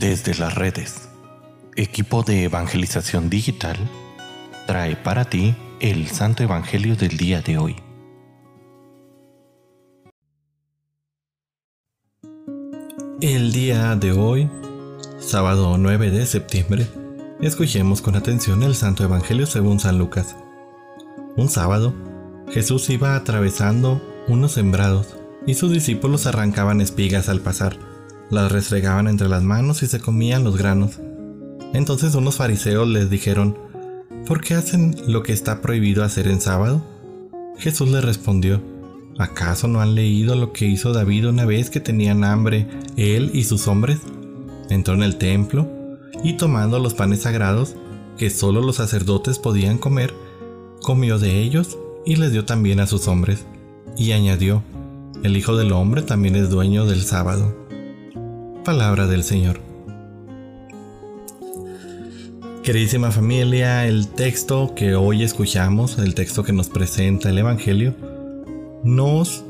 Desde las redes, equipo de evangelización digital trae para ti el Santo Evangelio del día de hoy. El día de hoy, sábado 9 de septiembre, escuchemos con atención el Santo Evangelio según San Lucas. Un sábado, Jesús iba atravesando unos sembrados y sus discípulos arrancaban espigas al pasar, las restregaban entre las manos y se comían los granos. Entonces unos fariseos les dijeron, ¿por qué hacen lo que está prohibido hacer en sábado? Jesús les respondió, ¿acaso no han leído lo que hizo David una vez que tenían hambre, él y sus hombres? Entró en el templo y tomando los panes sagrados, que solo los sacerdotes podían comer, comió de ellos y les dio también a sus hombres. Y añadió, el Hijo del Hombre también es dueño del sábado. Palabra del Señor. Queridísima familia, el texto que hoy escuchamos, el texto que nos presenta el Evangelio, nos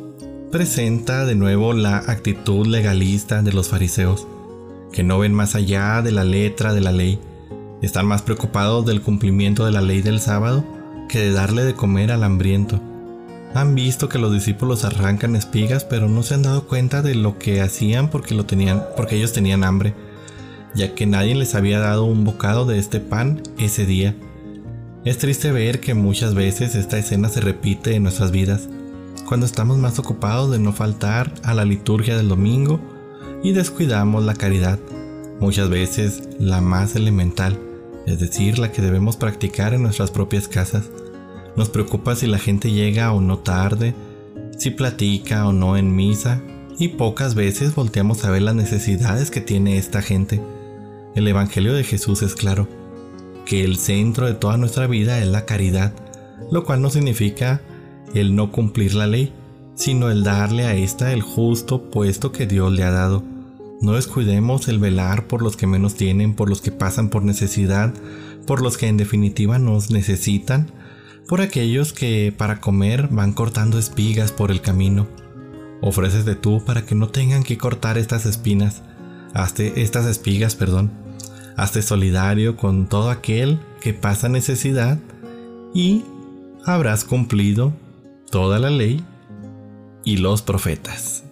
presenta de nuevo la actitud legalista de los fariseos, que no ven más allá de la letra de la ley, están más preocupados del cumplimiento de la ley del sábado que de darle de comer al hambriento. Han visto que los discípulos arrancan espigas, pero no se han dado cuenta de lo que hacían porque lo tenían, porque ellos tenían hambre, ya que nadie les había dado un bocado de este pan ese día. Es triste ver que muchas veces esta escena se repite en nuestras vidas, cuando estamos más ocupados de no faltar a la liturgia del domingo y descuidamos la caridad, muchas veces la más elemental, es decir, la que debemos practicar en nuestras propias casas. Nos preocupa si la gente llega o no tarde, si platica o no en misa, y pocas veces volteamos a ver las necesidades que tiene esta gente. El Evangelio de Jesús es claro, que el centro de toda nuestra vida es la caridad, lo cual no significa el no cumplir la ley, sino el darle a esta el justo puesto que Dios le ha dado. No descuidemos el velar por los que menos tienen, por los que pasan por necesidad, por los que en definitiva nos necesitan, por aquellos que para comer van cortando espigas por el camino. Ofrécete tú para que no tengan que cortar estas espinas, hazte estas espigas, perdón. Hazte solidario con todo aquel que pasa necesidad y habrás cumplido toda la ley y los profetas.